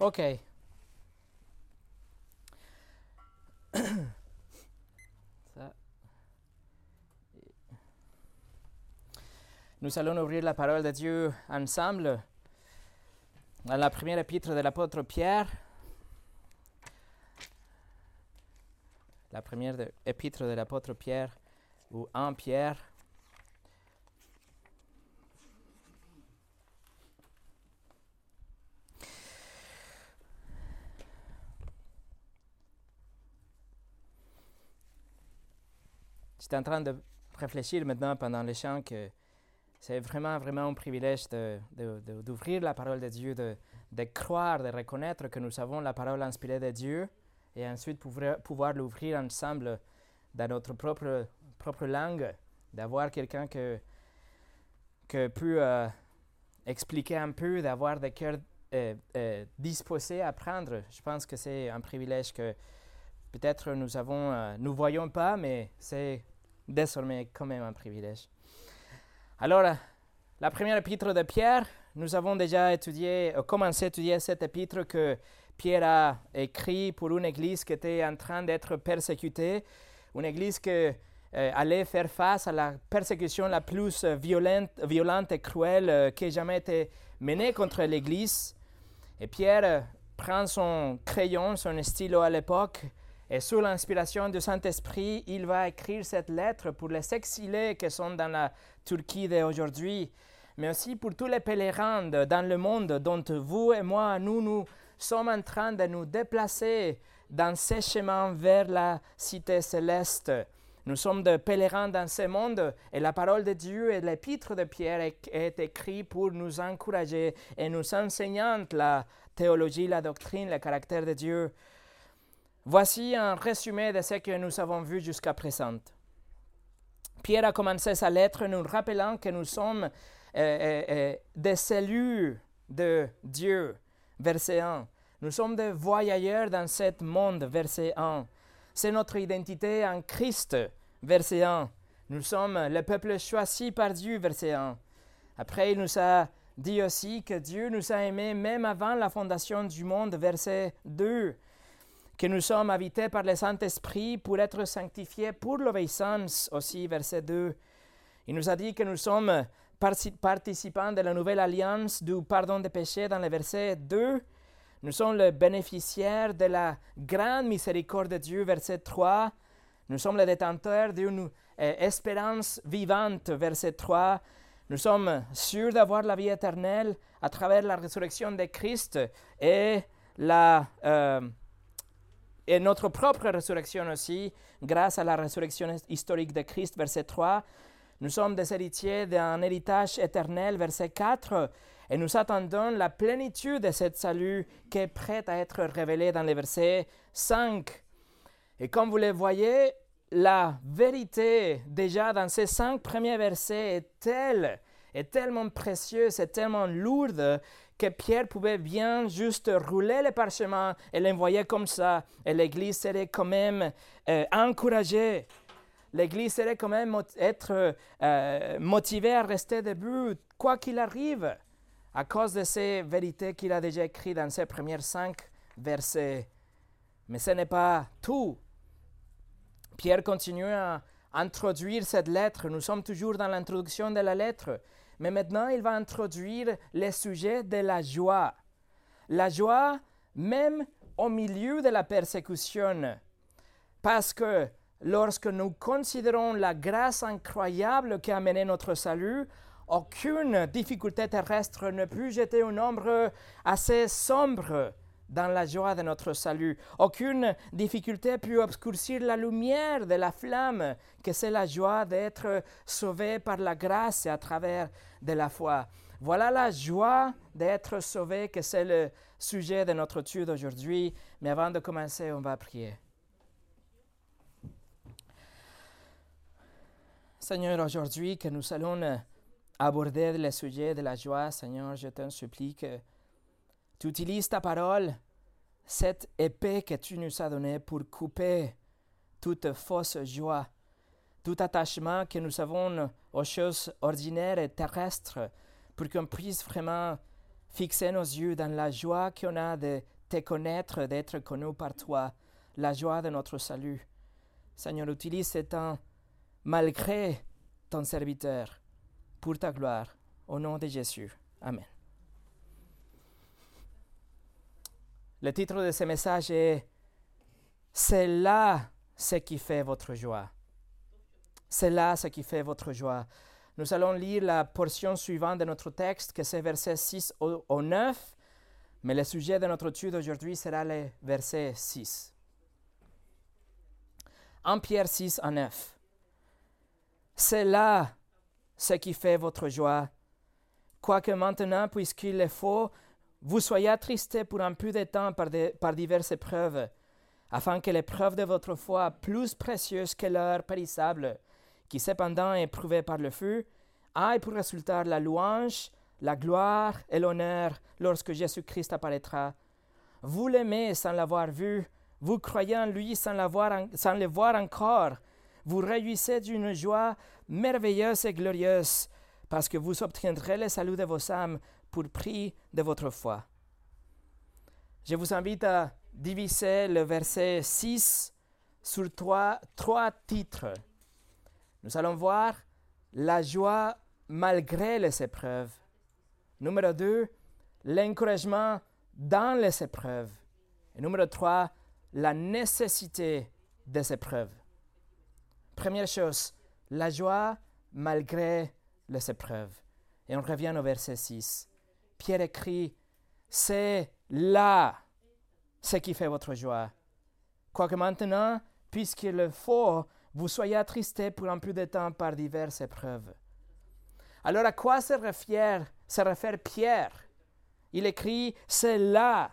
Ok. Ça. Nous allons ouvrir la parole de Dieu ensemble dans la première épître de l'apôtre Pierre. La première épître de l'apôtre Pierre ou en Pierre. J'étais en train de réfléchir maintenant pendant le chant que c'est vraiment, vraiment un privilège d'ouvrir la parole de Dieu, de, croire, de reconnaître que nous avons la parole inspirée de Dieu et ensuite pouvoir, pouvoir l'ouvrir ensemble dans notre propre, propre langue, d'avoir quelqu'un que, que peut euh, expliquer un peu, d'avoir des cœurs euh, euh, disposés à apprendre. Je pense que c'est un privilège que peut-être nous avons, nous voyons pas, mais c'est désormais quand même un privilège. Alors, euh, la première épître de Pierre, nous avons déjà étudié, euh, commencé à étudier cette épître que Pierre a écrit pour une église qui était en train d'être persécutée, une église qui euh, allait faire face à la persécution la plus violente, violente et cruelle euh, qui ait jamais été menée contre l'église. Et Pierre prend son crayon, son stylo à l'époque, et sous l'inspiration du Saint-Esprit, il va écrire cette lettre pour les exilés qui sont dans la Turquie d'aujourd'hui, mais aussi pour tous les pèlerins dans le monde dont vous et moi, nous, nous sommes en train de nous déplacer dans ces chemins vers la cité céleste. Nous sommes des pèlerins dans ce monde et la parole de Dieu et l'épître de Pierre est, est écrite pour nous encourager et nous enseignant la théologie, la doctrine, le caractère de Dieu. Voici un résumé de ce que nous avons vu jusqu'à présent. Pierre a commencé sa lettre nous rappelant que nous sommes euh, euh, euh, des cellules de Dieu, verset 1. Nous sommes des voyageurs dans ce monde, verset 1. C'est notre identité en Christ, verset 1. Nous sommes le peuple choisi par Dieu, verset 1. Après, il nous a dit aussi que Dieu nous a aimés même avant la fondation du monde, verset 2 que nous sommes habités par le Saint-Esprit pour être sanctifiés pour l'obéissance aussi, verset 2. Il nous a dit que nous sommes parti- participants de la nouvelle alliance du pardon des péchés dans le verset 2. Nous sommes les bénéficiaires de la grande miséricorde de Dieu, verset 3. Nous sommes les détenteurs d'une euh, espérance vivante, verset 3. Nous sommes sûrs d'avoir la vie éternelle à travers la résurrection de Christ et la... euh, et notre propre résurrection aussi, grâce à la résurrection historique de Christ, verset 3. Nous sommes des héritiers d'un héritage éternel, verset 4. Et nous attendons la plénitude de ce salut qui est prêt à être révélé dans le verset 5. Et comme vous le voyez, la vérité déjà dans ces cinq premiers versets est telle, est tellement précieuse, est tellement lourde que Pierre pouvait bien juste rouler le parchemin et l'envoyer comme ça, et l'Église serait quand même euh, encouragée. L'Église serait quand même être euh, motivée à rester debout, quoi qu'il arrive, à cause de ces vérités qu'il a déjà écrites dans ces premiers cinq versets. Mais ce n'est pas tout. Pierre continue à introduire cette lettre. Nous sommes toujours dans l'introduction de la lettre. Mais maintenant, il va introduire le sujet de la joie. La joie, même au milieu de la persécution. Parce que lorsque nous considérons la grâce incroyable qui a mené notre salut, aucune difficulté terrestre ne peut jeter une ombre assez sombre dans la joie de notre salut. Aucune difficulté peut obscurcir la lumière de la flamme que c'est la joie d'être sauvé par la grâce et à travers de la foi. Voilà la joie d'être sauvé que c'est le sujet de notre étude aujourd'hui. Mais avant de commencer, on va prier. Seigneur, aujourd'hui que nous allons aborder le sujet de la joie, Seigneur, je t'en supplie que tu utilises ta parole, cette épée que tu nous as donnée pour couper toute fausse joie, tout attachement que nous avons aux choses ordinaires et terrestres, pour qu'on puisse vraiment fixer nos yeux dans la joie qu'on a de te connaître, d'être connu par toi, la joie de notre salut. Seigneur, utilise ce temps malgré ton serviteur pour ta gloire. Au nom de Jésus. Amen. Le titre de ce message est C'est là ce qui fait votre joie. C'est là ce qui fait votre joie. Nous allons lire la portion suivante de notre texte, que c'est verset 6 au, 9, mais le sujet de notre étude aujourd'hui sera le verset 6. 1 Pierre 6 à 9. C'est là ce qui fait votre joie. Quoique maintenant, puisqu'il est faux, vous soyez attristés pour un peu de temps par, diverses épreuves, afin que l'épreuve de votre foi, plus précieuse que l'heure périssable, qui cependant est éprouvée par le feu, aille pour résultat la louange, la gloire et l'honneur lorsque Jésus-Christ apparaîtra. Vous l'aimez sans l'avoir vu, vous croyez en lui sans, sans le voir encore, vous réjouissez d'une joie merveilleuse et glorieuse, parce que vous obtiendrez le salut de vos âmes pour prix de votre foi. Je vous invite à diviser le verset 6 sur trois, trois titres. Nous allons voir la joie malgré les épreuves. Numéro 2, l'encouragement dans les épreuves. Et numéro 3, la nécessité des épreuves. Première chose, la joie malgré les épreuves. Et on revient au verset 6. Pierre écrit, c'est là ce qui fait votre joie. Quoique maintenant, puisqu'il faut, vous soyez attristés pour un peu de temps par diverses épreuves. Alors à quoi se réfère, se réfère Pierre? Il écrit, c'est là.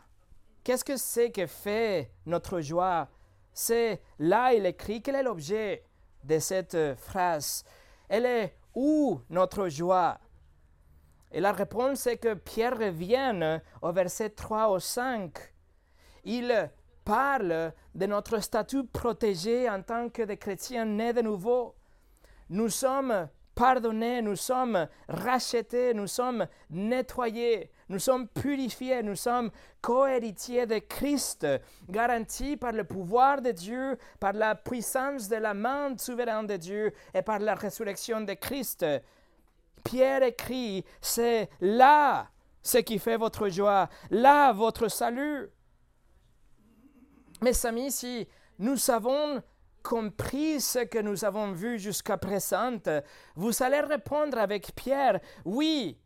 Qu'est-ce que c'est que fait notre joie? C'est là, il écrit, quel est l'objet de cette phrase? Elle est où notre joie? Et la réponse est que Pierre revient au verset 3 au 5. Il parle de notre statut protégé en tant que des chrétiens nés de nouveau. Nous sommes pardonnés, nous sommes rachetés, nous sommes nettoyés, nous sommes purifiés, nous sommes cohéritiers de Christ, garantis par le pouvoir de Dieu, par la puissance de la main souveraine de Dieu et par la résurrection de Christ. Pierre écrit, c'est là ce qui fait votre joie, là votre salut. Mes amis, si nous avons compris ce que nous avons vu jusqu'à présent, vous allez répondre avec Pierre, oui,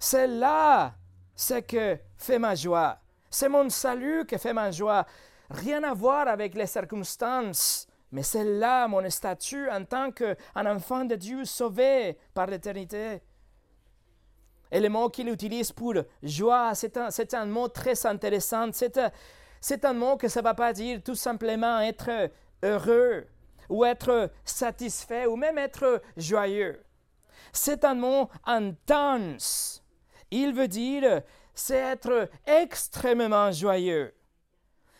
c'est là ce que fait ma joie. C'est mon salut qui fait ma joie. Rien à voir avec les circonstances, mais c'est là mon statut en tant qu'un enfant de Dieu sauvé par l'éternité. Et le mot qu'il utilise pour joie, c'est un, un, mot très intéressant. C'est un mot que ça ne va pas dire tout simplement être heureux ou être satisfait ou même être joyeux. C'est un mot intense. Il veut dire c'est être extrêmement joyeux.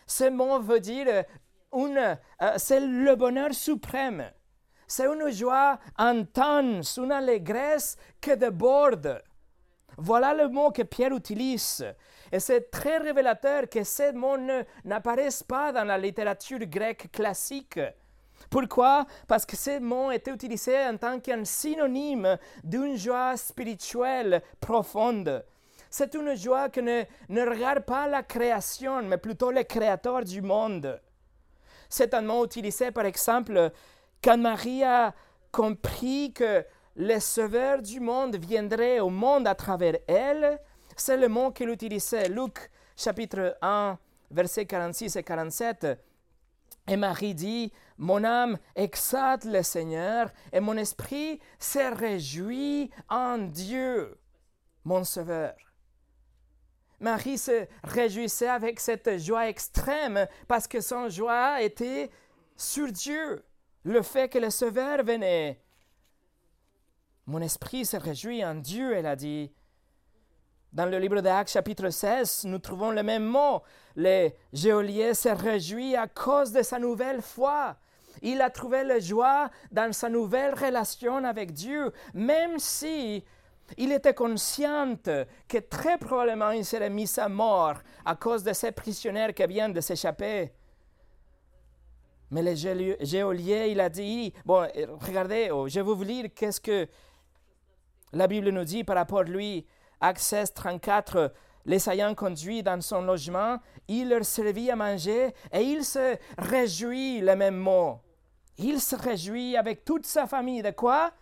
Ce mot veut dire euh, c'est le bonheur suprême. C'est une joie intense, une allégresse qui déborde. Voilà le mot que Pierre utilise. Et c'est très révélateur que ce mot n'apparaisse pas dans la littérature grecque classique. Pourquoi? Parce que ce mot était utilisé en tant qu'un synonyme d'une joie spirituelle profonde. C'est une joie qui ne, ne regarde pas la création, mais plutôt le créateur du monde. Mot utilisé, par exemple, quand Marie a compris que le sauveur du monde viendrait au monde à travers elle, c'est le mot qu'il utilisait. Luc chapitre 1, versets 46 et 47. Et Marie dit, Mon âme exalte le Seigneur et mon esprit se réjouit en Dieu, mon Sauveur. Marie se réjouissait avec cette joie extrême parce que son joie était sur Dieu, le fait que le Sauveur venait. Mon esprit se réjouit en Dieu, elle a dit. Dans le livre d'Actes chapitre 16, nous trouvons le même mot. Le geôlier se réjouit à cause de sa nouvelle foi. Il a trouvé la joie dans sa nouvelle relation avec Dieu, même si Il était conscient que très probablement il serait mis à mort à cause de ces prisonniers qui viennent de s'échapper. Mais le géolier, il a dit, bon, regardez, oh, je vais vous lire qu'est-ce que la Bible nous dit par rapport à lui. Acte 16, 34, les ayant conduits dans son logement, il leur servit à manger et il se réjouit, le même mot. Il se réjouit avec toute sa famille. De quoi?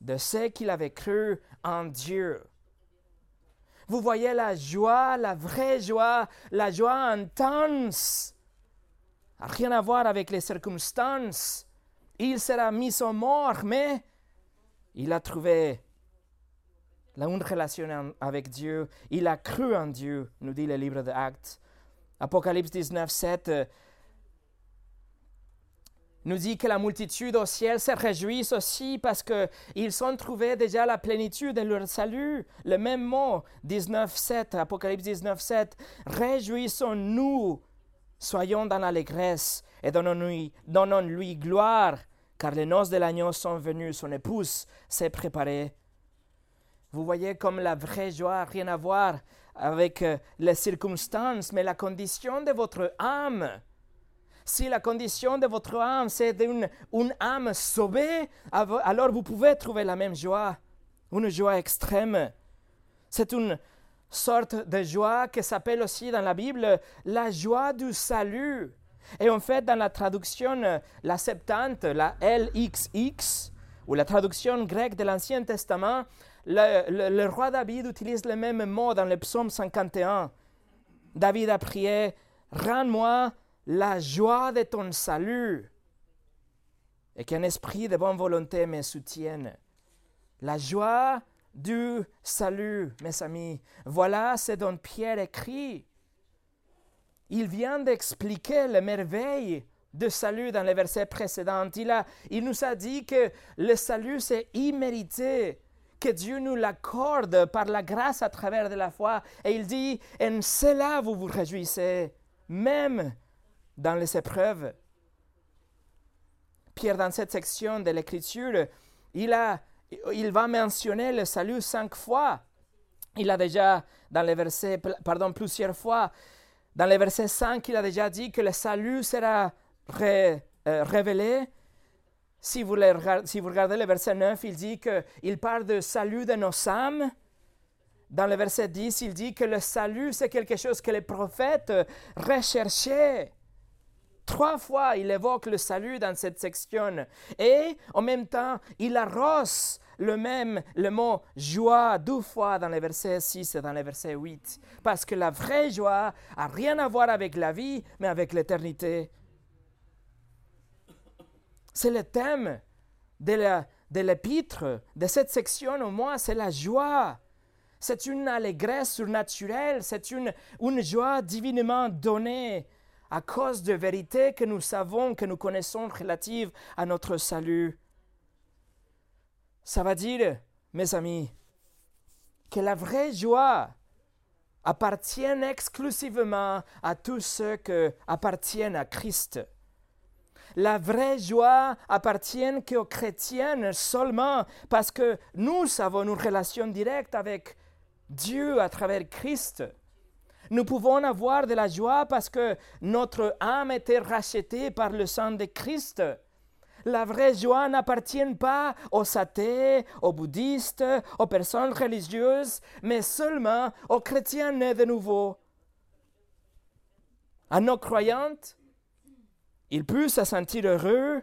De ce qu'il avait cru en Dieu. Vous voyez la joie, la vraie joie, la joie intense. Rien à voir avec les circonstances. Il sera mis au mort, mais il a trouvé une relation avec Dieu. Il a cru en Dieu, nous dit le livre d'Actes. Apocalypse 19, 7 euh, nous dit que la multitude au ciel se réjouit aussi parce qu'ils ont trouvé déjà la plénitude de leur salut. Le même mot, 19, 7, Apocalypse 19, 7. Réjouissons-nous, soyons dans l'allégresse et donnons-lui, donnons-lui gloire, car les noces de l'agneau sont venues, son épouse s'est préparée. Vous voyez comme la vraie joie rien à voir avec euh, les circonstances, mais la condition de votre âme. Si la condition de votre âme, c'est une, âme sauvée, alors vous pouvez trouver la même joie, une joie extrême. C'est une sorte de joie qui s'appelle aussi dans la Bible la joie du salut. Et en fait, dans la traduction, la Septante, la LXX, ou la traduction grecque de l'Ancien Testament, le, roi David utilise le même mot dans le psaume 51. David a prié, Rends-moi la joie de ton salut et qu'un esprit de bonne volonté me soutienne. La joie du salut, mes amis. Voilà ce dont Pierre écrit. Il vient d'expliquer les merveilles du salut dans les versets précédents. Il, a, il nous a dit que le salut, c'est immérité que Dieu nous l'accorde par la grâce à travers de la foi. Et il dit, en cela vous vous réjouissez, même dans les épreuves. Pierre, dans cette section de l'Écriture, il, il va mentionner le salut cinq fois. Il a déjà, dans les versets, pardon, plusieurs fois, dans le verset 5, il a déjà dit que le salut sera euh, révélé si vous, regardez le verset 9, il dit qu'il parle de salut de nos âmes. Dans le verset 10, il dit que le salut, c'est quelque chose que les prophètes recherchaient. Trois fois, il évoque le salut dans cette section. Et en même temps, il arrose le même, le mot joie deux fois dans les versets 6 et dans les versets 8. Parce que la vraie joie n'a rien à voir avec la vie, mais avec l'éternité. C'est le thème de l'épître, de, cette section au moins, c'est la joie. C'est une allégresse surnaturelle, c'est une, une joie divinement donnée à cause de vérités que nous savons, que nous connaissons relatives à notre salut. Ça va dire, mes amis, que la vraie joie appartient exclusivement à tous ceux qui appartiennent à Christ la vraie joie appartient qu'aux chrétiens seulement parce que nous avons une relation directe avec Dieu à travers Christ. Nous pouvons avoir de la joie parce que notre âme était rachetée par le sang de Christ. La vraie joie n'appartient pas aux athées, aux bouddhistes, aux personnes religieuses, mais seulement aux chrétiens nés de nouveau. À nos croyantes, il peut se sentir heureux,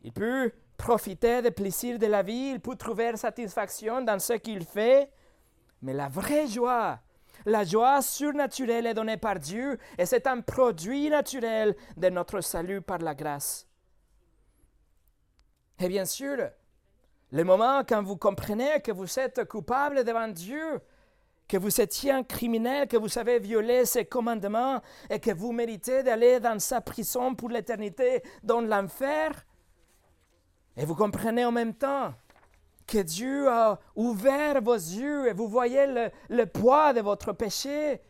il peut profiter des plaisirs de la vie, il peut trouver satisfaction dans ce qu'il fait, mais la vraie joie, la joie surnaturelle est donnée par Dieu et c'est un produit naturel de notre salut par la grâce. Et bien sûr, le moment quand vous comprenez que vous êtes coupable devant Dieu, que vous étiez un criminel, que vous avez violé ses commandements et que vous méritez d'aller dans sa prison pour l'éternité, dans l'enfer. Et vous comprenez en même temps que Dieu a ouvert vos yeux et vous voyez le, poids de votre péché.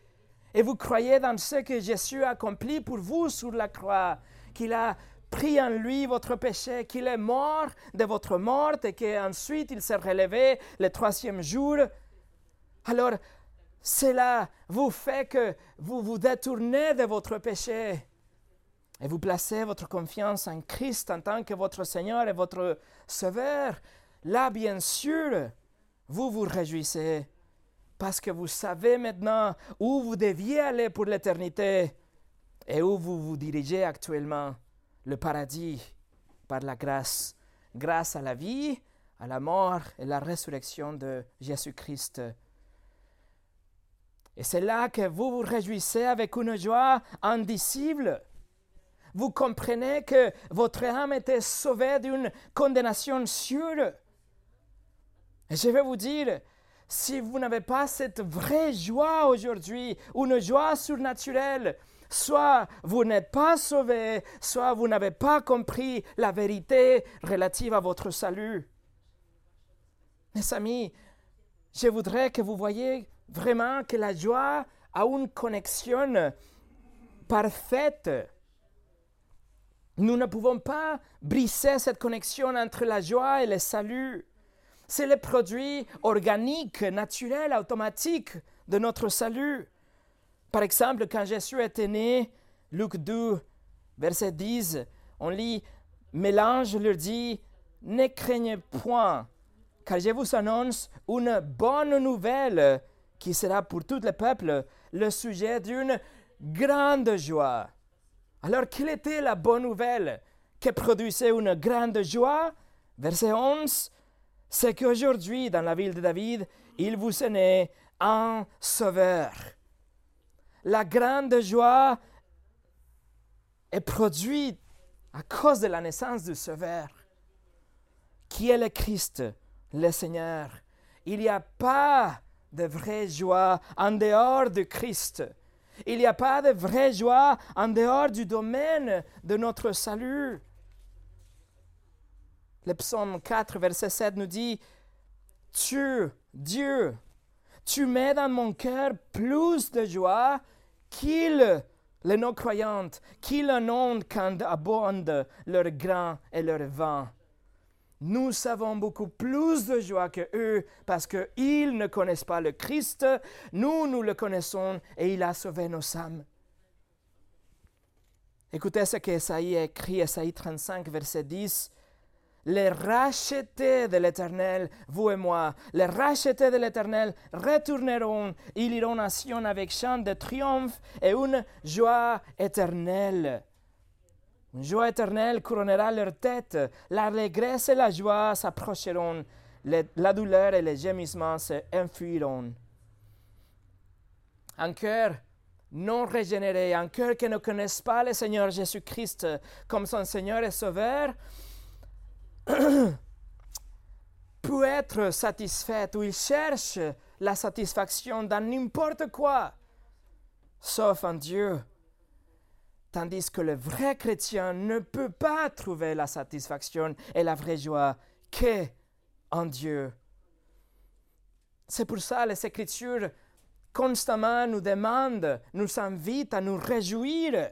Et vous croyez dans ce que Jésus a accompli pour vous sur la croix, qu'il a pris en lui votre péché, qu'il est mort de votre mort et qu'ensuite il s'est relevé le troisième jour, alors cela vous fait que vous vous détournez de votre péché et vous placez votre confiance en Christ en tant que votre Seigneur et votre Sauveur. Là, bien sûr, vous vous réjouissez parce que vous savez maintenant où vous deviez aller pour l'éternité et où vous vous dirigez actuellement, le paradis, par la grâce, grâce à la vie, à la mort et la résurrection de Jésus-Christ. Et c'est là que vous vous réjouissez avec une joie indicible. Vous comprenez que votre âme était sauvée d'une condamnation sûre. Et je vais vous dire, si vous n'avez pas cette vraie joie aujourd'hui, une joie surnaturelle, soit vous n'êtes pas sauvé, soit vous n'avez pas compris la vérité relative à votre salut. Mes amis, je voudrais que vous voyez vraiment que la joie a une connexion parfaite. Nous ne pouvons pas briser cette connexion entre la joie et le salut. C'est le produit organique, naturel, automatique de notre salut. Par exemple, quand Jésus était né, Luc 2, verset 10, on lit Mélange leur dit Ne craignez point, car je vous annonce une bonne nouvelle qui sera pour tout le peuple le sujet d'une grande joie. Alors, quelle était la bonne nouvelle qui produisait une grande joie? Verset 11 c'est qu'aujourd'hui, dans la ville de David, il vous est né un sauveur. La grande joie est produite à cause de la naissance du sauveur, qui est le Christ, le Seigneur. Il n'y a pas de vraie joie en dehors du Christ. Il n'y a pas de vraie joie en dehors du domaine de notre salut. Le psaume 4, verset 7 nous dit, Tu, Dieu, tu mets dans mon cœur plus de joie qu'il les non-croyantes, qu'ils inondent quand abondent leur grain et leur vin. Nous avons beaucoup plus de joie que eux parce qu'ils ne connaissent pas le Christ. Nous, nous le connaissons et il a sauvé nos âmes. Écoutez ce qu'Esaïe écrit, Esaïe 35, verset 10 les rachetés de l'Éternel, vous et moi, les rachetés de l'Éternel retourneront, ils iront à Sion avec chant de triomphe et une joie éternelle. Une joie éternelle couronnera leur tête, l'allégresse et la joie s'approcheront, la douleur et les gémissements se enfuiront. Un cœur non régénéré, un cœur qui ne connaisse pas le Seigneur Jésus-Christ comme son Seigneur et Sauveur, peut être satisfaite ou il cherche la satisfaction dans n'importe quoi, sauf en Dieu. Tandis que le vrai chrétien ne peut pas trouver la satisfaction et la vraie joie que en Dieu. C'est pour ça que les Écritures constamment nous demandent, nous invitent à nous réjouir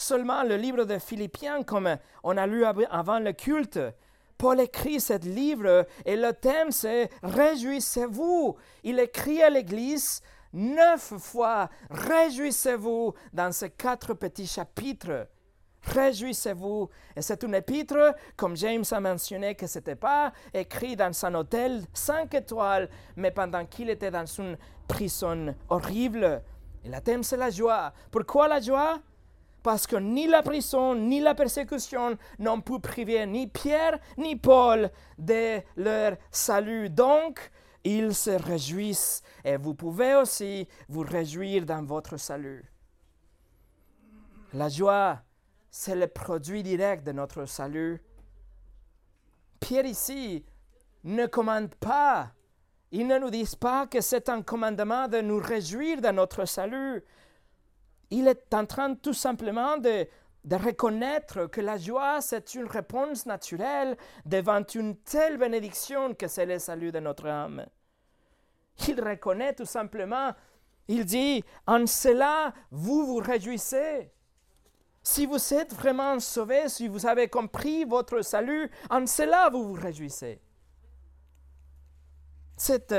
Seulement le livre de Philippiens, comme on a lu avant le culte, Paul écrit ce livre et le thème c'est Réjouissez-vous. Il écrit à l'Église neuf fois Réjouissez-vous dans ces quatre petits chapitres. Réjouissez-vous. Et c'est une épître, comme James a mentionné, que ce n'était pas écrit dans un hôtel cinq étoiles, mais pendant qu'il était dans une prison horrible. Et le thème, c'est la joie. Pourquoi la joie? Parce que ni la prison ni la persécution n'ont pu priver ni Pierre ni Paul de leur salut. Donc, ils se réjouissent et vous pouvez aussi vous réjouir dans votre salut. La joie, c'est le produit direct de notre salut. Pierre ici ne commande pas, il ne nous dit pas que c'est un commandement de nous réjouir de notre salut, il est en train tout simplement de, reconnaître que la joie, c'est une réponse naturelle devant une telle bénédiction que c'est le salut de notre âme. Il reconnaît tout simplement, il dit, en cela, vous vous réjouissez. Si vous êtes vraiment sauvé, si vous avez compris votre salut, en cela vous vous réjouissez. Cette,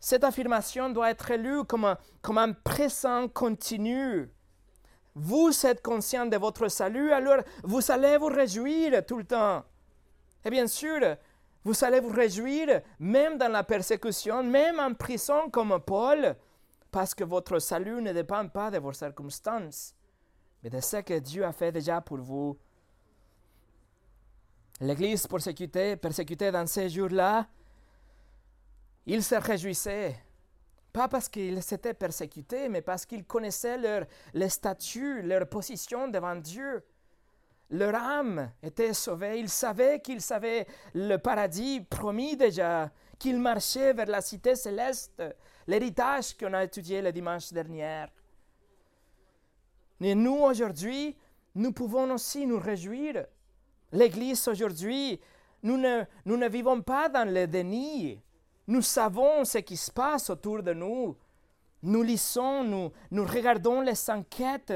cette affirmation doit être lue comme un, comme un présent continu. Vous êtes conscient de votre salut, alors vous allez vous réjouir tout le temps. Et bien sûr, vous allez vous réjouir même dans la persécution, même en prison comme Paul, parce que votre salut ne dépend pas de vos circonstances, mais de ce que Dieu a fait déjà pour vous. L'Église persécutée, persécutée dans ces jours-là, ils se réjouissaient, pas parce qu'ils s'étaient persécutés, mais parce qu'ils connaissaient leur, leur statut, leur position devant Dieu. Leur âme était sauvée, ils savaient qu'ils avaient le paradis promis déjà, qu'ils marchaient vers la cité céleste, l'héritage qu'on a étudié le dimanche dernier. Et nous, aujourd'hui, nous pouvons aussi nous réjouir. L'Église, aujourd'hui, nous ne, nous ne vivons pas dans le déni. Nous savons ce qui se passe autour de nous. Nous lisons, nous, regardons les enquêtes,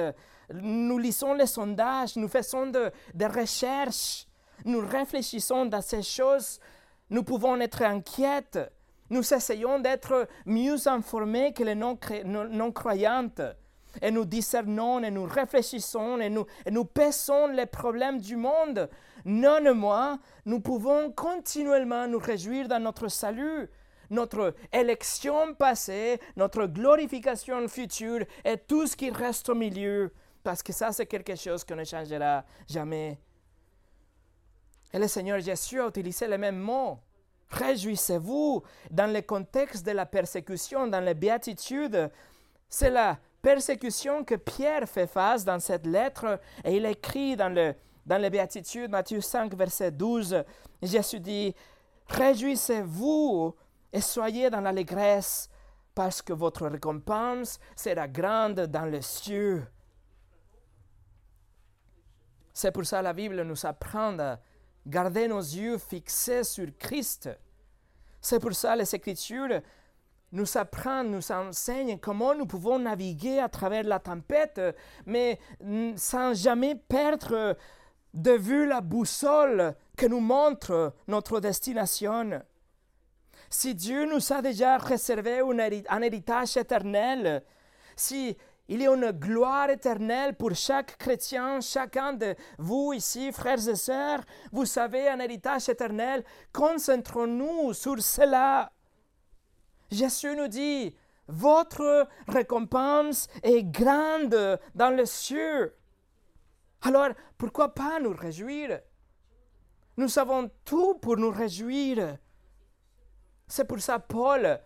nous lisons les sondages, nous faisons des recherches, nous réfléchissons dans ces choses. Nous pouvons être inquiètes. Nous essayons d'être mieux informés que les non-croyantes. Et nous discernons et nous réfléchissons et nous, et les problèmes du monde. Non, moi, nous pouvons continuellement nous réjouir dans notre salut notre élection passée, notre glorification future et tout ce qui reste au milieu, parce que ça, c'est quelque chose qui ne changera jamais. Et le Seigneur Jésus a utilisé les mêmes mots. Réjouissez-vous dans le contexte de la persécution, dans les béatitudes. C'est la persécution que Pierre fait face dans cette lettre et il écrit dans le dans les béatitudes, Matthieu 5, verset 12, Jésus dit, Réjouissez-vous et soyez dans l'allégresse, parce que votre récompense sera grande dans les cieux. C'est pour ça que la Bible nous apprend à garder nos yeux fixés sur Christ. C'est pour ça que les Écritures nous apprennent, nous enseignent comment nous pouvons naviguer à travers la tempête, mais sans jamais perdre de vue la boussole que nous montre notre destination. Si Dieu nous a déjà réservé un héritage éternel, si il y a une gloire éternelle pour chaque chrétien, chacun de vous ici, frères et sœurs, vous savez, un héritage éternel, concentrons-nous sur cela. Jésus nous dit, votre récompense est grande dans les cieux. Alors, pourquoi pas nous réjouir? Nous avons tout pour nous réjouir. C'est pour ça Paul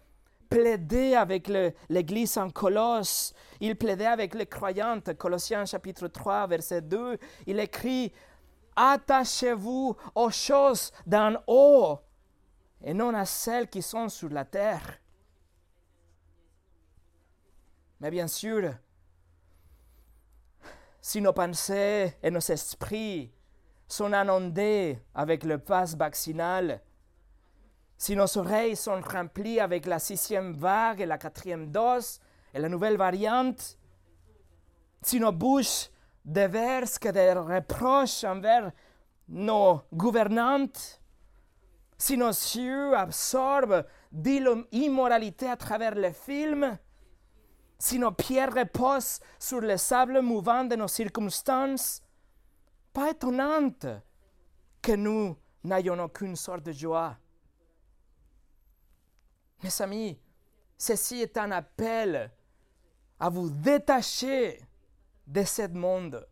plaidait avec l'Église en Colosse. Il plaidait avec les croyantes. Colossiens chapitre 3, verset 2. Il écrit Attachez-vous aux choses d'en haut et non à celles qui sont sur la terre. Mais bien sûr, si nos pensées et nos esprits sont inondés avec le passe vaccinal, si nos oreilles sont remplies avec la sixième vague et la quatrième dose et la nouvelle variante, si nos bouches déversent que des reproches envers nos gouvernantes, si nos yeux absorbent l'immoralité à travers les films, si nos pieds reposent sur le sable mouvant de nos circonstances, pas étonnante que nous n'ayons aucune sorte de joie. Mes amis, ceci est un appel à vous détacher de ce monde.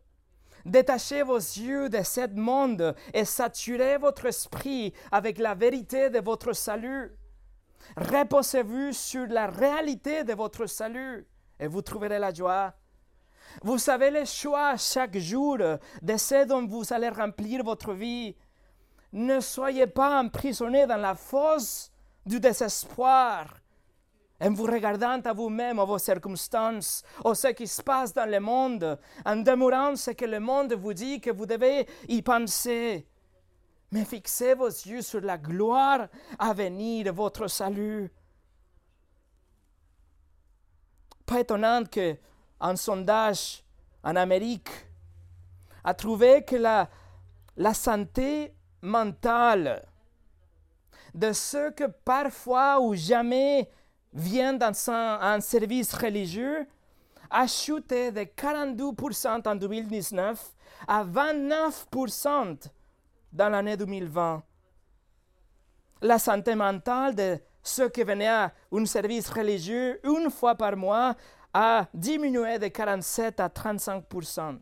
Détachez vos yeux de ce monde et saturez votre esprit avec la vérité de votre salut. Reposez-vous sur la réalité de votre salut et vous trouverez la joie. Vous savez le choix chaque jour de ce dont vous allez remplir votre vie. Ne soyez pas emprisonnés dans la fosse du désespoir, en vous regardant à vous-même, à vos circonstances, à ce qui se passe dans le monde, en demeurant ce que le monde vous dit que vous devez y penser. Mais fixez vos yeux sur la gloire à venir de votre salut. Pas étonnant qu'un sondage en Amérique a trouvé que la, la santé mentale de ceux que parfois ou jamais viennent dans un, service religieux a chuté de 42% en 2019 à 29% dans l'année 2020. La santé mentale de ceux qui venaient à un service religieux une fois par mois a diminué de 47 à 35%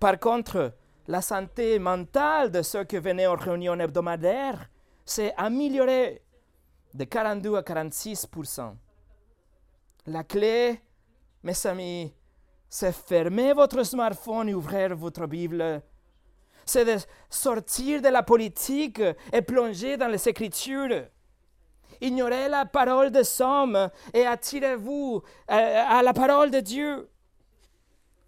Par contre, la santé mentale de ceux qui venaient aux réunions hebdomadaires s'est améliorée de 42 à 46 La clé, mes amis, c'est fermer votre smartphone et ouvrir votre Bible. C'est de sortir de la politique et plonger dans les Écritures. Ignorez la parole des hommes et attirez-vous euh, à la parole de Dieu.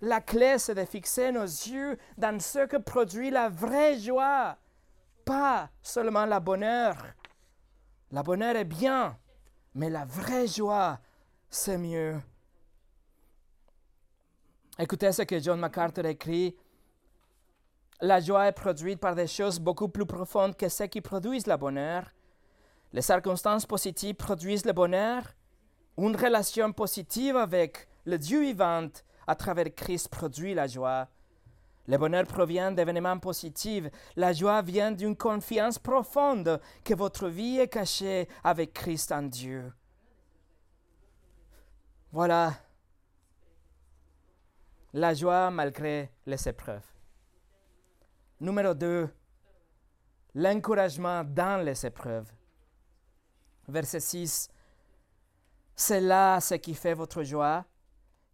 La clé, c'est de fixer nos yeux dans ce que produit la vraie joie, pas seulement la bonheur. La bonheur est bien, mais la vraie joie, c'est mieux. Écoutez ce que John MacArthur écrit. La joie est produite par des choses beaucoup plus profondes que ce qui produisent le bonheur. Les circonstances positives produisent le bonheur. Une relation positive avec le Dieu vivant à travers Christ produit la joie. Le bonheur provient d'événements positifs. La joie vient d'une confiance profonde que votre vie est cachée avec Christ en Dieu. Voilà la joie malgré les épreuves. Numéro 2. L'encouragement dans les épreuves. Verset 6. C'est là ce qui fait votre joie,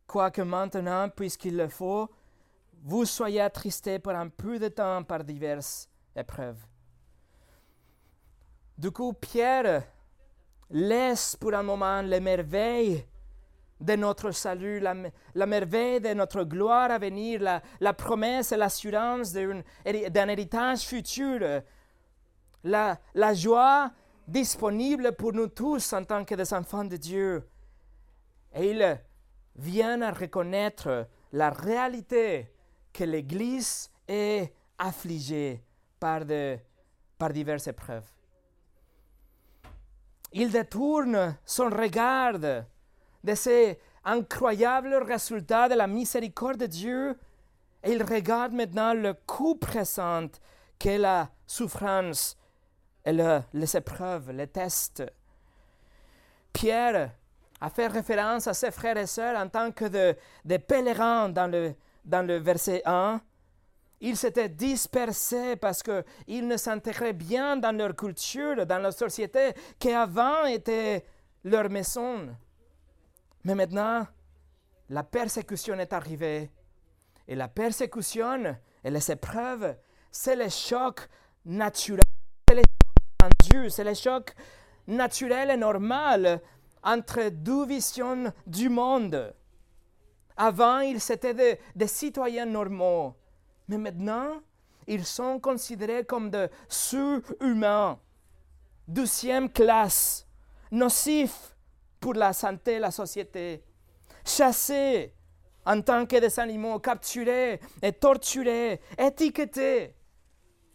quoique maintenant, puisqu'il le faut, vous soyez attristés pour un peu de temps par diverses épreuves. Du coup, Pierre laisse pour un moment les merveilles de notre salut, la, merveille de notre gloire à venir, la, promesse et l'assurance d'un héritage futur, la joie disponible pour nous tous en tant que des enfants de Dieu. Et il vient à reconnaître la réalité que l'Église est affligée par, de, par diverses épreuves. Il détourne son regard de ces incroyables résultats de la miséricorde de Dieu et il regarde maintenant le coup présent qu'est la souffrance et les épreuves, les tests. Pierre a fait référence à ses frères et sœurs en tant que de, pèlerins dans le, dans le verset 1. Ils s'étaient dispersés parce qu'ils ne s'intégraient bien dans leur culture, dans leur société, qui avant était leur maison. Mais maintenant, la persécution est arrivée. Et la persécution et les épreuves, c'est le choc naturel c'est le choc naturel et normal entre deux visions du monde. Avant, ils étaient des, citoyens normaux, mais maintenant, ils sont considérés comme des surhumains, deuxième classe, nocifs pour la santé et la société, chassés en tant que des animaux, capturés et torturés, étiquetés,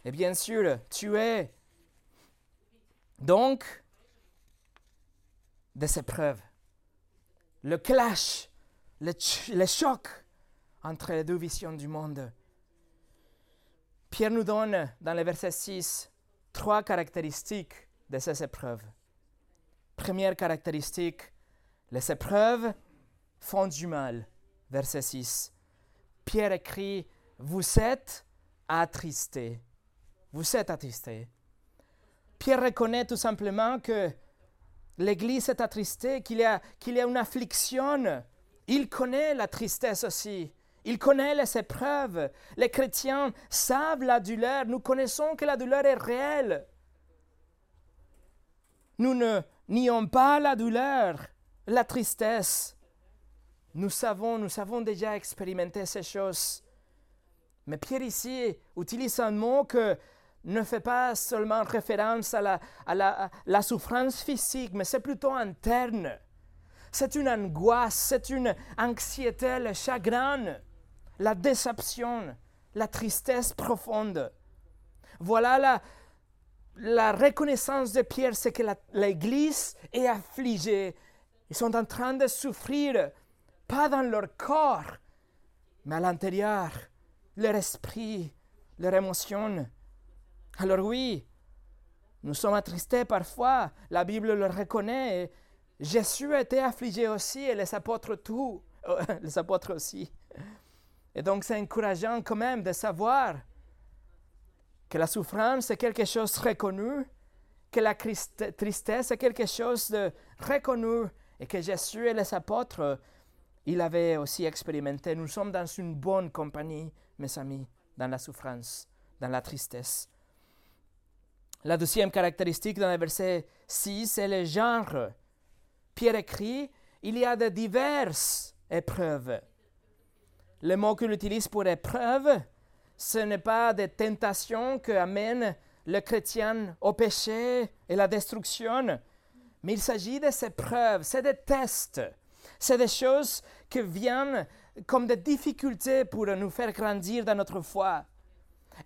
et bien sûr tués. Donc, des épreuves, le clash, le, choc entre les deux visions du monde. Pierre nous donne dans le verset 6 trois caractéristiques de ces épreuves. Première caractéristique, les épreuves font du mal. Verset 6. Pierre écrit, vous êtes attristés. Vous êtes attristés. Pierre reconnaît tout simplement que l'Église est attristée, qu'il y, y a une affliction. Il connaît la tristesse aussi. Il connaît les épreuves. Les chrétiens savent la douleur. Nous connaissons que la douleur est réelle. Nous ne nions pas la douleur, la tristesse. Nous savons, nous avons déjà expérimenté ces choses. Mais Pierre ici utilise un mot que ne fait pas seulement référence à la, à la, souffrance physique, mais c'est plutôt interne. C'est une angoisse, c'est une anxiété, le chagrin. la déception, la tristesse profonde. Voilà la, reconnaissance de Pierre, c'est que l'Église est affligée. Ils sont en train de souffrir, pas dans leur corps, mais à l'intérieur, leur esprit, leur émotion. Alors oui, nous sommes attristés parfois, la Bible le reconnaît. Jésus été affligé aussi et les apôtres tout, les apôtres aussi. Et donc c'est encourageant quand même de savoir que la souffrance est quelque chose reconnu, que la tristesse est quelque chose de reconnu et que Jésus et les apôtres, ils avaient aussi expérimenté. Nous sommes dans une bonne compagnie, mes amis, dans la souffrance, dans la tristesse. La deuxième caractéristique dans le verset 6, c'est le genre. Pierre écrit, il y a de diverses épreuves. Le mot qu'il utilise pour épreuve, ce n'est pas des tentations que amènent le chrétien au péché et la destruction, mais il s'agit de ces preuves, c'est des tests, c'est des choses qui viennent comme des difficultés pour nous faire grandir dans notre foi.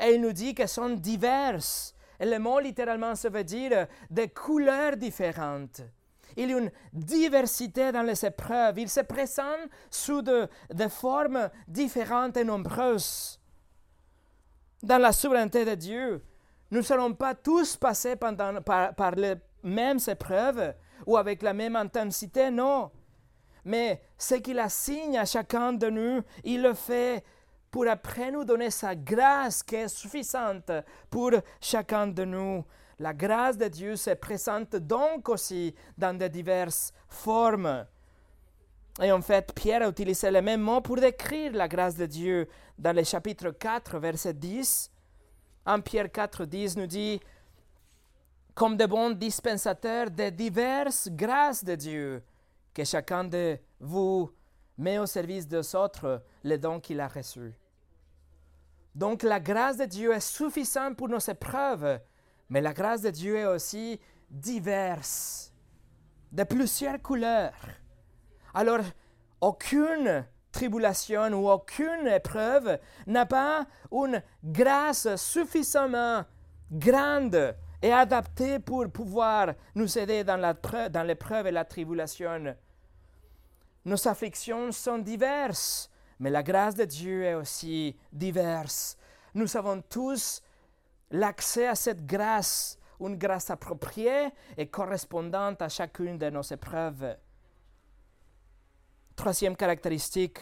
Et il nous dit qu'elles sont diverses. Et le mot littéralement, ça veut dire des couleurs différentes. Il y a une diversité dans les épreuves. Il se présente sous des formes différentes et nombreuses dans la souveraineté de Dieu. Nous ne serons pas tous passés pendant, par, les mêmes épreuves ou avec la même intensité, non. Mais ce qu'il assigne à chacun de nous, il le fait pour après nous donner sa grâce qui est suffisante pour chacun de nous. La grâce de Dieu se présente donc aussi dans de diverses formes. Et en fait, Pierre a utilisé le même mot pour décrire la grâce de Dieu dans le chapitre 4, verset 10. En Pierre 4, 10 nous dit, comme de bons dispensateurs de diverses grâces de Dieu, que chacun de vous met au service des autres les dons qu'il a reçus. Donc la grâce de Dieu est suffisante pour nos épreuves, mais la grâce de Dieu est aussi diverse, de plusieurs couleurs. Alors, aucune tribulation ou aucune épreuve n'a pas une grâce suffisamment grande et adaptée pour pouvoir nous aider dans, l'épreuve et la tribulation. Nos afflictions sont diverses, mais la grâce de Dieu est aussi diverse. Nous avons tous l'accès à cette grâce, une grâce appropriée et correspondante à chacune de nos épreuves. Troisième caractéristique,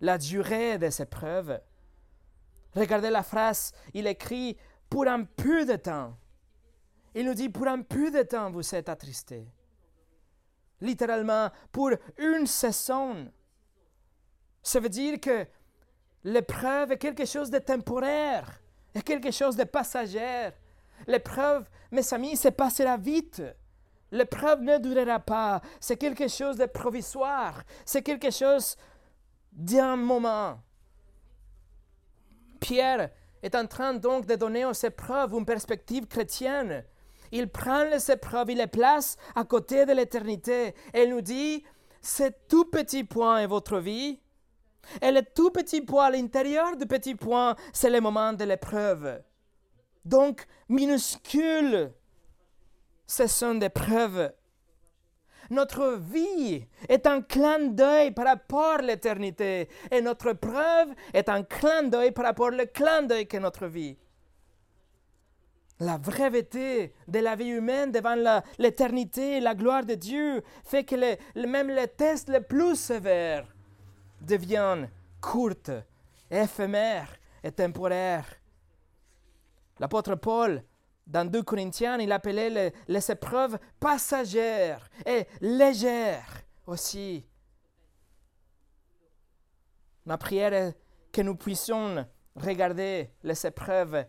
la durée des épreuves. Regardez la phrase, il écrit pour un peu de temps. Il nous dit pour un peu de temps vous êtes attristés. Littéralement, pour une saison. Ça veut dire que l'épreuve est quelque chose de temporaire, est quelque chose de passager. L'épreuve, mes amis, se passera vite. L'épreuve ne durera pas. C'est quelque chose de provisoire. C'est quelque chose d'un moment. Pierre est en train donc de donner aux épreuves une perspective chrétienne. Il prend les épreuves, il les place à côté de l'éternité il nous dit, ce tout petit point est votre vie. Et le tout petit point à l'intérieur du petit point, c'est le moment de l'épreuve. Donc, minuscule, ce sont des preuves. Notre vie est un clin d'œil par rapport à l'éternité. Et notre preuve est un clin d'œil par rapport au clin d'œil que notre vie. La vérité de la vie humaine devant l'éternité et la gloire de Dieu fait que même les tests les plus sévères deviennent courtes, éphémères et temporaires. L'apôtre Paul dans 2 Corinthiens, il appelait les, épreuves passagères et légères aussi. Ma prière est que nous puissions regarder les épreuves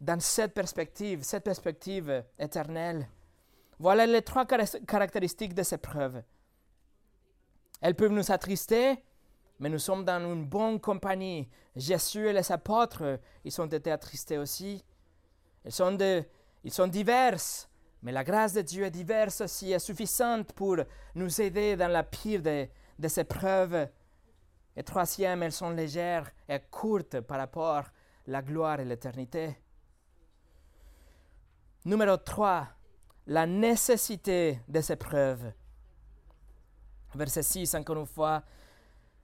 dans cette perspective, cette perspective éternelle. Voilà les trois caractéristiques de ces épreuves. Elles peuvent nous attrister, mais nous sommes dans une bonne compagnie. Jésus et les apôtres, ils ont été attristés aussi. Ils sont de, ils sont diverses, mais la grâce de Dieu est diverse aussi, est suffisante pour nous aider dans la pire de, de ces. Et troisième, elles sont légères et courtes par rapport à la gloire et l'éternité. Numéro 3, la nécessité de ces preuves. Verset 6, encore une fois,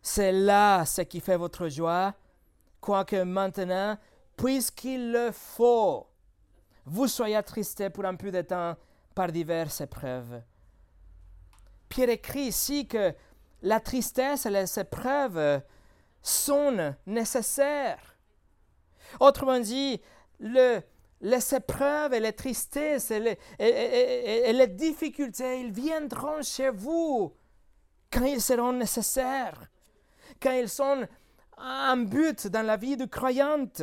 c'est là ce qui fait votre joie, quoique maintenant, puisqu'il le faut, vous soyez attristés pour un peu de temps par diverses épreuves. Pierre écrit ici que la tristesse et les épreuves sont nécessaires. Autrement dit, le, les épreuves et les tristesses et les, et les difficultés, ils viendront chez vous quand ils seront nécessaires, quand ils sont un but dans la vie du croyante.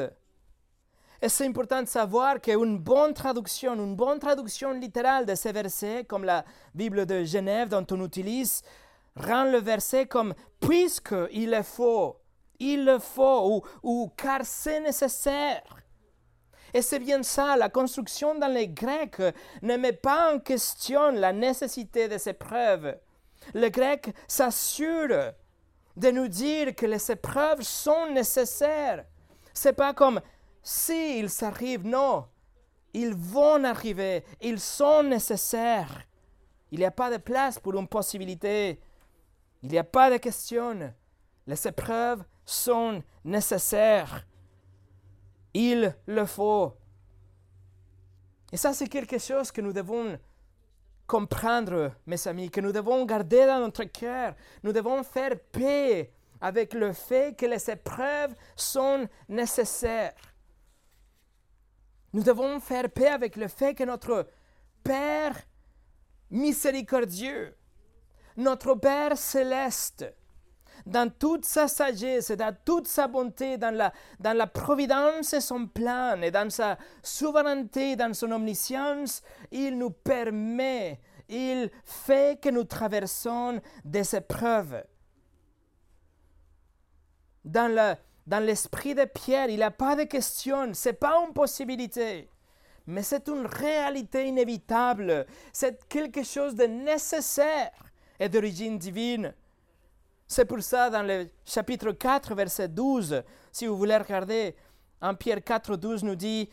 Et c'est important de savoir qu'une bonne traduction, une bonne traduction littérale de ces versets, comme la Bible de Genève dont on utilise, rend le verset comme puisque il le faut, il le faut, ou, ou car c'est nécessaire. Et c'est bien ça, la construction dans les Grecs ne met pas en question la nécessité de ces preuves. Le grec s'assure de nous dire que les épreuves sont nécessaires. C'est pas comme s'ils s'arrivent, non. Ils vont arriver, ils sont nécessaires. Il n'y a pas de place pour une possibilité. Il n'y a pas de question. Les épreuves sont nécessaires. Il le faut. Et ça, c'est quelque chose que nous devons comprendre, mes amis, que nous devons garder dans notre cœur. Nous devons faire paix avec le fait que les épreuves sont nécessaires. Nous devons faire paix avec le fait que notre Père miséricordieux, notre Père céleste, dans toute sa sagesse, dans toute sa bonté, dans la, dans la providence et son plan, et dans sa souveraineté, dans son omniscience, il nous permet, il fait que nous traversons des épreuves. Dans le, dans l'esprit de Pierre, il n'y a pas de question, ce n'est pas une possibilité, mais c'est une réalité inévitable, c'est quelque chose de nécessaire et d'origine divine. C'est pour ça, dans le chapitre 4, verset 12, si vous voulez regarder, en Pierre 4, 12 nous dit,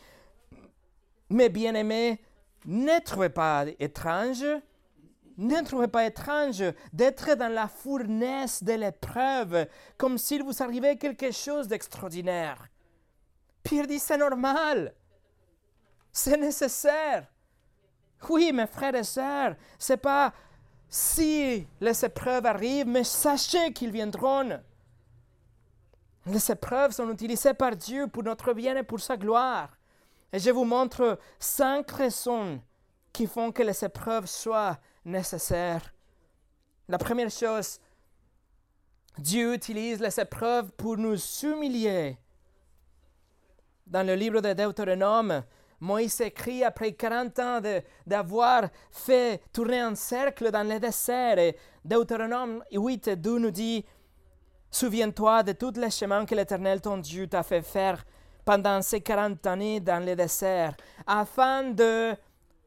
Mes bien-aimés, ne trouvez pas étrange ne trouvez pas étrange d'être dans la fournaise de l'épreuve, comme s'il vous arrivait quelque chose d'extraordinaire. Pierre dit, c'est normal, c'est nécessaire. Oui, mes frères et sœurs, c'est pas si les épreuves arrivent, mais sachez qu'ils viendront. Les épreuves sont utilisées par Dieu pour notre bien et pour sa gloire. Et je vous montre cinq raisons qui font que les épreuves soient nécessaire. La première chose, Dieu utilise les épreuves pour nous humilier. Dans le livre de Deutéronome, Moïse écrit après 40 ans d'avoir fait tourner un cercle dans le désert. Et Deutéronome 8 2 nous dit Souviens-toi de tous les chemins que l'Éternel ton Dieu t'a fait faire pendant ces 40 années dans le désert, afin de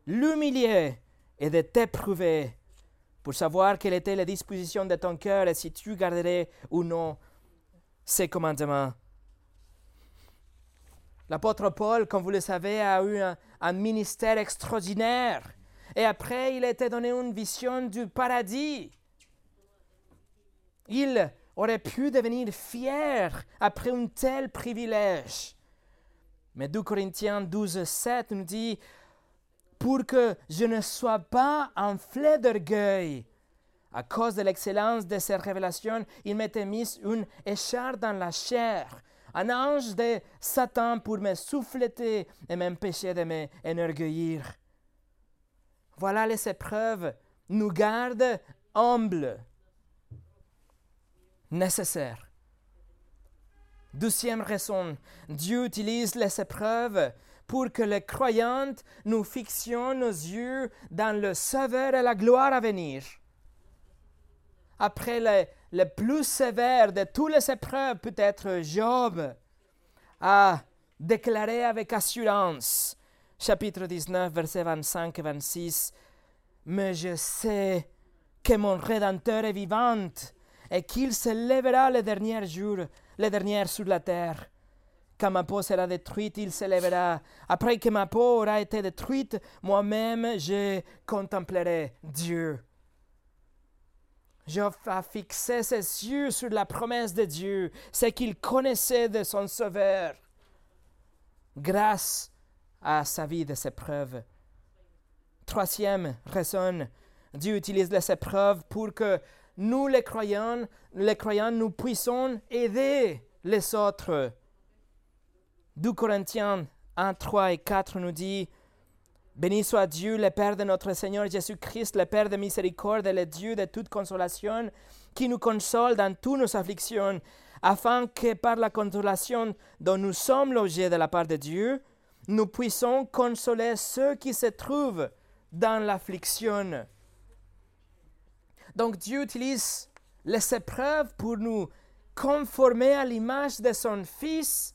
l'humilier et de t'éprouver pour savoir quelle était la disposition de ton cœur et si tu garderais ou non ses commandements. L'apôtre Paul, comme vous le savez, a eu un, ministère extraordinaire. Et après, il a été donné une vision du paradis. Il aurait pu devenir fier après un tel privilège. Mais 2 Corinthiens 12, 7 nous dit pour que je ne sois pas enflé d'orgueil. À cause de l'excellence de ces révélations, il m'était mis une écharpe dans la chair, un ange de Satan pour me souffleter et m'empêcher de m'enorgueillir. Voilà les épreuves nous gardent humbles, nécessaires. Deuxième raison, Dieu utilise les épreuves pour que les croyantes nous fixions nos yeux dans le sauveur et la gloire à venir. Après le, le plus sévère de toutes les épreuves, peut-être Job a déclaré avec assurance, chapitre 19, versets 25 et 26, Mais je sais que mon Rédempteur est vivant et qu'il se lèvera le dernier jour, le dernier sur la terre. Quand ma peau sera détruite, il se lèvera. Après que ma peau aura été détruite, moi-même je contemplerai Dieu. Job a fixé ses yeux sur la promesse de Dieu, ce qu'il connaissait de son Sauveur, grâce à sa vie de ses preuves. Troisième raison, Dieu utilise les épreuves pour que nous, les croyants, les croyants, nous puissions aider les autres. 2 Corinthiens 1, 3 et 4 nous dit Béni soit Dieu, le Père de notre Seigneur Jésus-Christ, le Père de miséricorde et le Dieu de toute consolation, qui nous console dans toutes nos afflictions, afin que par la consolation dont nous sommes logés de la part de Dieu, nous puissions consoler ceux qui se trouvent dans l'affliction. Donc Dieu utilise les épreuves pour nous conformer à l'image de son Fils,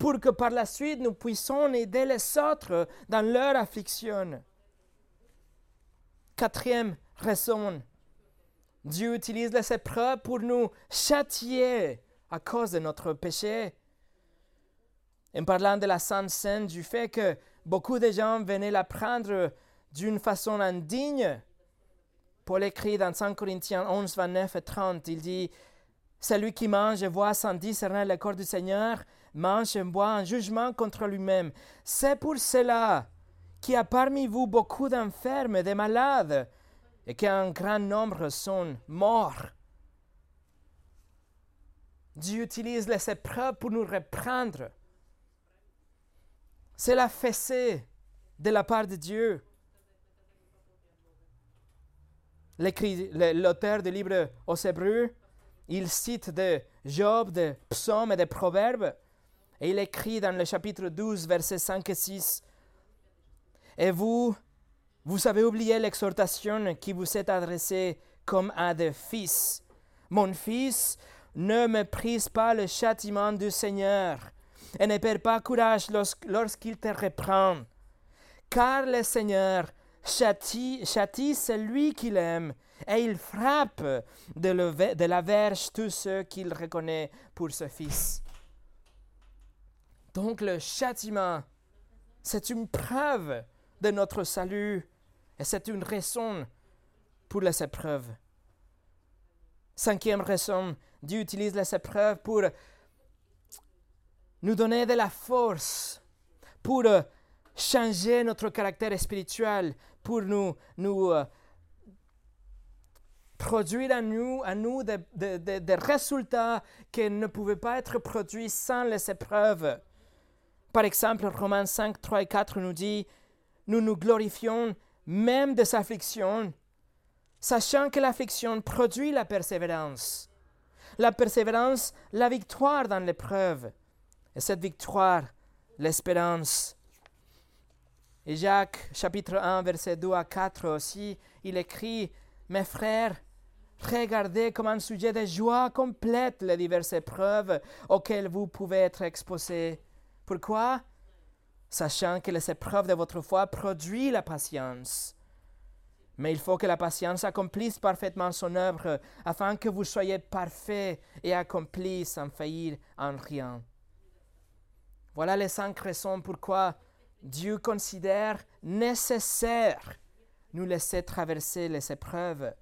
pour que par la suite nous puissions aider les autres dans leur affliction. Quatrième raison, Dieu utilise les épreuves pour nous châtier à cause de notre péché. En parlant de la Sainte Seine, du fait que beaucoup de gens venaient la prendre d'une façon indigne, Paul écrit dans 5 Corinthiens 11, 29 et 30, il dit Celui qui mange et voit sans discerner le corps du Seigneur mange et boit un jugement contre lui-même. C'est pour cela qu'il y a parmi vous beaucoup d'enfermes et de malades, et qu'un grand nombre sont morts. Dieu utilise les épreuves pour nous reprendre. C'est la fessée de la part de Dieu. L'auteur du livre aux Hébreux, il cite de Job, de psaumes et de proverbes. Et il écrit dans le chapitre 12, versets 5 et 6, Et vous, vous avez oublié l'exhortation qui vous est adressée comme à des fils. Mon fils, ne méprise pas le châtiment du Seigneur et ne perds pas courage lorsqu'il te reprend. Car le Seigneur châtie, châtie celui qu'il aime et il frappe de, de la verge tous ceux qu'il reconnaît pour ce fils. Donc le châtiment, c'est une preuve de notre salut et c'est une raison pour les épreuves. Cinquième raison, Dieu utilise les épreuves pour nous donner de la force, pour changer notre caractère spirituel, pour nous, euh, produire à nous, à nous des résultats qui ne pouvaient pas être produits sans les épreuves. Par exemple, Romains 5, 3 et 4 nous dit, nous nous glorifions même des afflictions, sachant que l'affliction produit la persévérance. La persévérance, la victoire dans l'épreuve. Et cette victoire, l'espérance. Et Jacques, chapitre 1, verset 2 à 4 aussi, il écrit, Mes frères, regardez comme un sujet de joie complète les diverses épreuves auxquelles vous pouvez être exposés pourquoi? Sachant que les épreuves de votre foi produisent la patience. Mais il faut que la patience accomplisse parfaitement son œuvre, afin que vous soyez parfaits et accomplis sans faillir en rien. Voilà les cinq raisons pourquoi Dieu considère nécessaire nous laisser traverser les épreuves.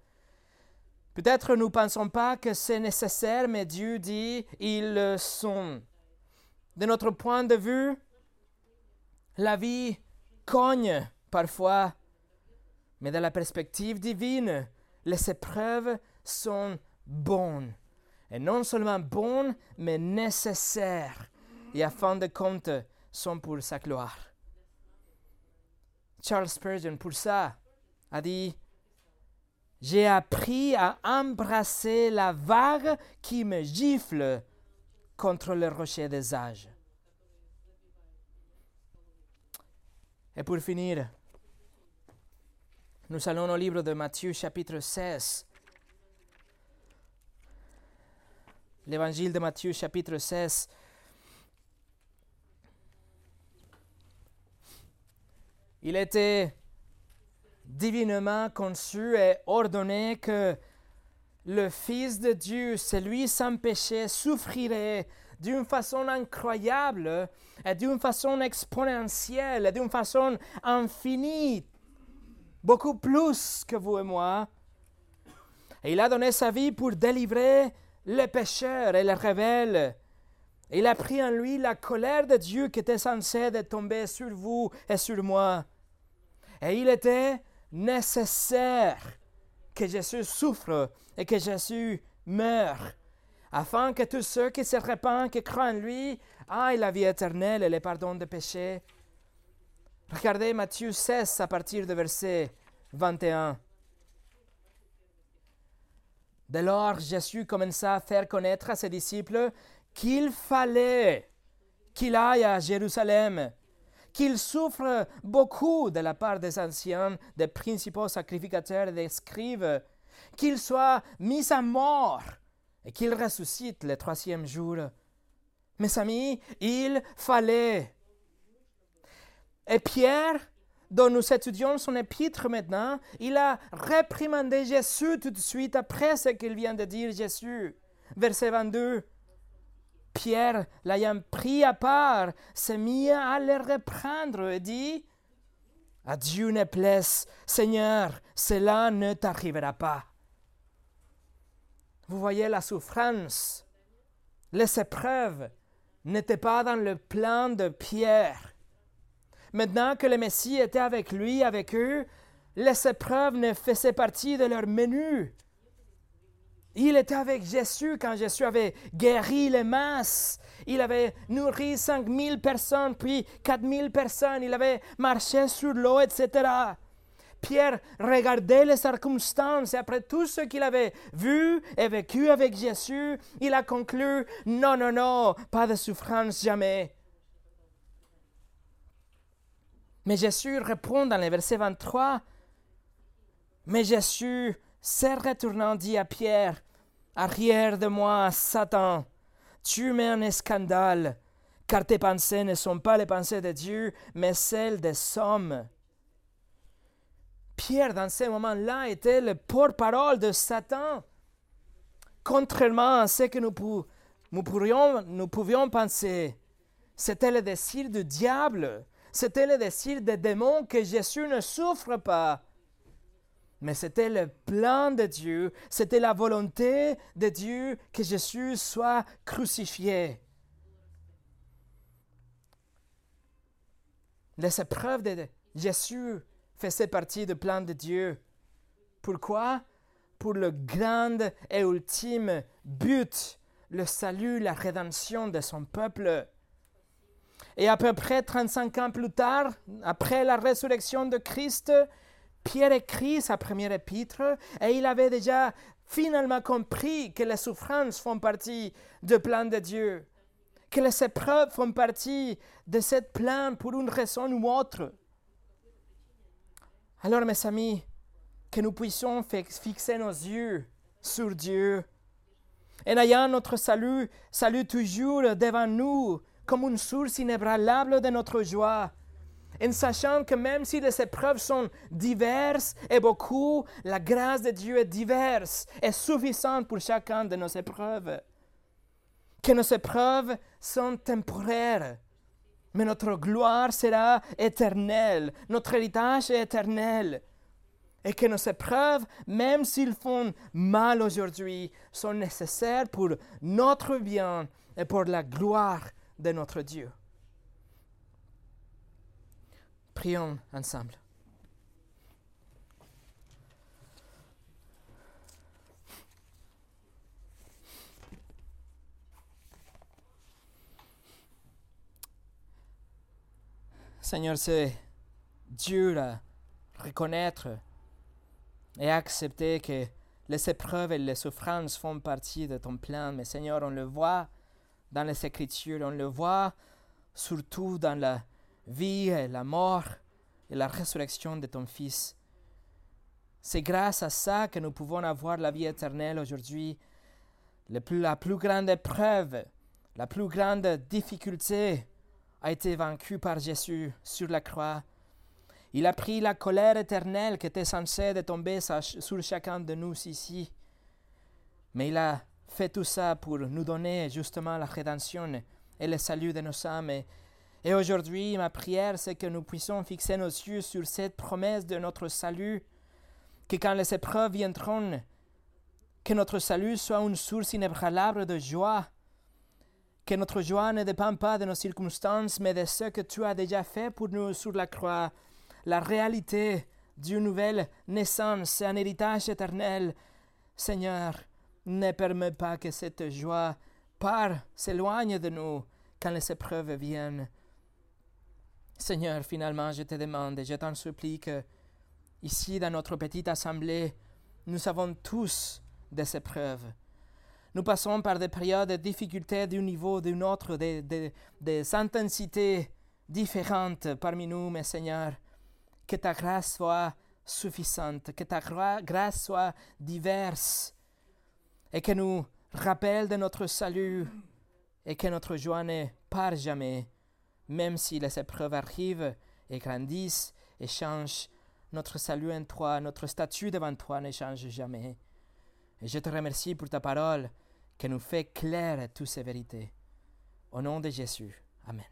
Peut-être nous ne pensons pas que c'est nécessaire, mais Dieu dit, ils le sont de notre point de vue, la vie cogne parfois, mais de la perspective divine, les épreuves sont bonnes. Et non seulement bonnes, mais nécessaires. Et à fin de compte, sont pour sa gloire. Charles Spurgeon, pour ça, a dit J'ai appris à embrasser la vague qui me gifle contre le rocher des âges. Et pour finir, nous allons au livre de Matthieu chapitre 16. L'évangile de Matthieu chapitre 16. Il était divinement conçu et ordonné que le Fils de Dieu, celui sans péché, souffrirait d'une façon incroyable d'une façon exponentielle d'une façon infinie, beaucoup plus que vous et moi. Et il a donné sa vie pour délivrer les pécheurs et les rebelles. Il a pris en lui la colère de Dieu qui était censée tomber sur vous et sur moi. Et il était nécessaire que Jésus souffre et que Jésus meure, afin que tous ceux qui se répandent, qui croient en lui, aient la vie éternelle et le pardon des péchés. Regardez Matthieu 16 à partir du verset 21. Dès lors, Jésus commença à faire connaître à ses disciples qu'il fallait qu'il aille à Jérusalem qu'il souffre beaucoup de la part des anciens, des principaux sacrificateurs et des scribes, qu'il soit mis à mort et qu'il ressuscite le troisième jour. Mes amis, il fallait. Et Pierre, dont nous étudions son épître maintenant, il a réprimandé Jésus tout de suite après ce qu'il vient de dire Jésus. Verset 22. Pierre, l'ayant pris à part, s'est mis à le reprendre et dit À Dieu ne plaise, Seigneur, cela ne t'arrivera pas. Vous voyez la souffrance, les épreuves n'étaient pas dans le plan de Pierre. Maintenant que le Messie était avec lui, avec eux, les épreuves ne faisaient partie de leur menu. Il était avec Jésus quand Jésus avait guéri les masses. Il avait nourri 5000 personnes, puis 4000 personnes. Il avait marché sur l'eau, etc. Pierre regardait les circonstances et après tout ce qu'il avait vu et vécu avec Jésus, il a conclu, non, non, non, pas de souffrance jamais. Mais Jésus répond dans le verset 23, mais Jésus, se retournant, dit à Pierre, Arrière de moi, Satan, tu mets un scandale, car tes pensées ne sont pas les pensées de Dieu, mais celles des hommes. Pierre, dans ce moment-là, était le porte-parole de Satan. Contrairement à ce que nous, pourrions, nous pouvions penser, c'était le désir du diable, c'était le désir des démons que Jésus ne souffre pas. Mais c'était le plan de Dieu, c'était la volonté de Dieu que Jésus soit crucifié. Les épreuves de Jésus faisaient partie du plan de Dieu. Pourquoi? Pour le grand et ultime but, le salut, la rédemption de son peuple. Et à peu près 35 ans plus tard, après la résurrection de Christ, Pierre écrit sa première épître et il avait déjà finalement compris que les souffrances font partie du plan de Dieu, que les épreuves font partie de ce plan pour une raison ou autre. Alors mes amis, que nous puissions fixer nos yeux sur Dieu en ayant notre salut, salut toujours devant nous comme une source inébranlable de notre joie en sachant que même si les épreuves sont diverses et beaucoup, la grâce de Dieu est diverse et suffisante pour chacun de nos épreuves. Que nos épreuves sont temporaires, mais notre gloire sera éternelle, notre héritage est éternel. Et que nos épreuves, même s'ils font mal aujourd'hui, sont nécessaires pour notre bien et pour la gloire de notre Dieu. Prions ensemble. Seigneur, c'est dur à reconnaître et accepter que les épreuves et les souffrances font partie de ton plan. Mais Seigneur, on le voit dans les Écritures, on le voit surtout dans la vie la mort et la résurrection de ton Fils. C'est grâce à ça que nous pouvons avoir la vie éternelle aujourd'hui. La plus grande épreuve, la plus grande difficulté a été vaincue par Jésus sur la croix. Il a pris la colère éternelle qui était censée tomber sur chacun de nous ici. Mais il a fait tout ça pour nous donner justement la rédemption et le salut de nos âmes. Et, aujourd'hui, ma prière, c'est que nous puissions fixer nos yeux sur cette promesse de notre salut, que quand les épreuves viendront, que notre salut soit une source inébranlable de joie, que notre joie ne dépend pas de nos circonstances, mais de ce que tu as déjà fait pour nous sur la croix, la réalité d'une nouvelle naissance, un héritage éternel. Seigneur, ne permets pas que cette joie part, s'éloigne de nous quand les épreuves viennent. Seigneur, finalement, je te demande et je t'en supplie que, ici, dans notre petite assemblée, nous avons tous des épreuves. Nous passons par des périodes de difficultés d'un niveau d'un autre, des, des, des intensités différentes parmi nous, mais Seigneur, que ta grâce soit suffisante, que ta grâce soit diverse et que nous rappelle de notre salut et que notre joie ne part jamais, même si les épreuves arrivent et grandissent et changent. Notre salut en toi, notre statut devant toi ne change jamais. Et je te remercie pour ta parole qui nous fait claire toutes ces vérités. Au nom de Jésus. Amen.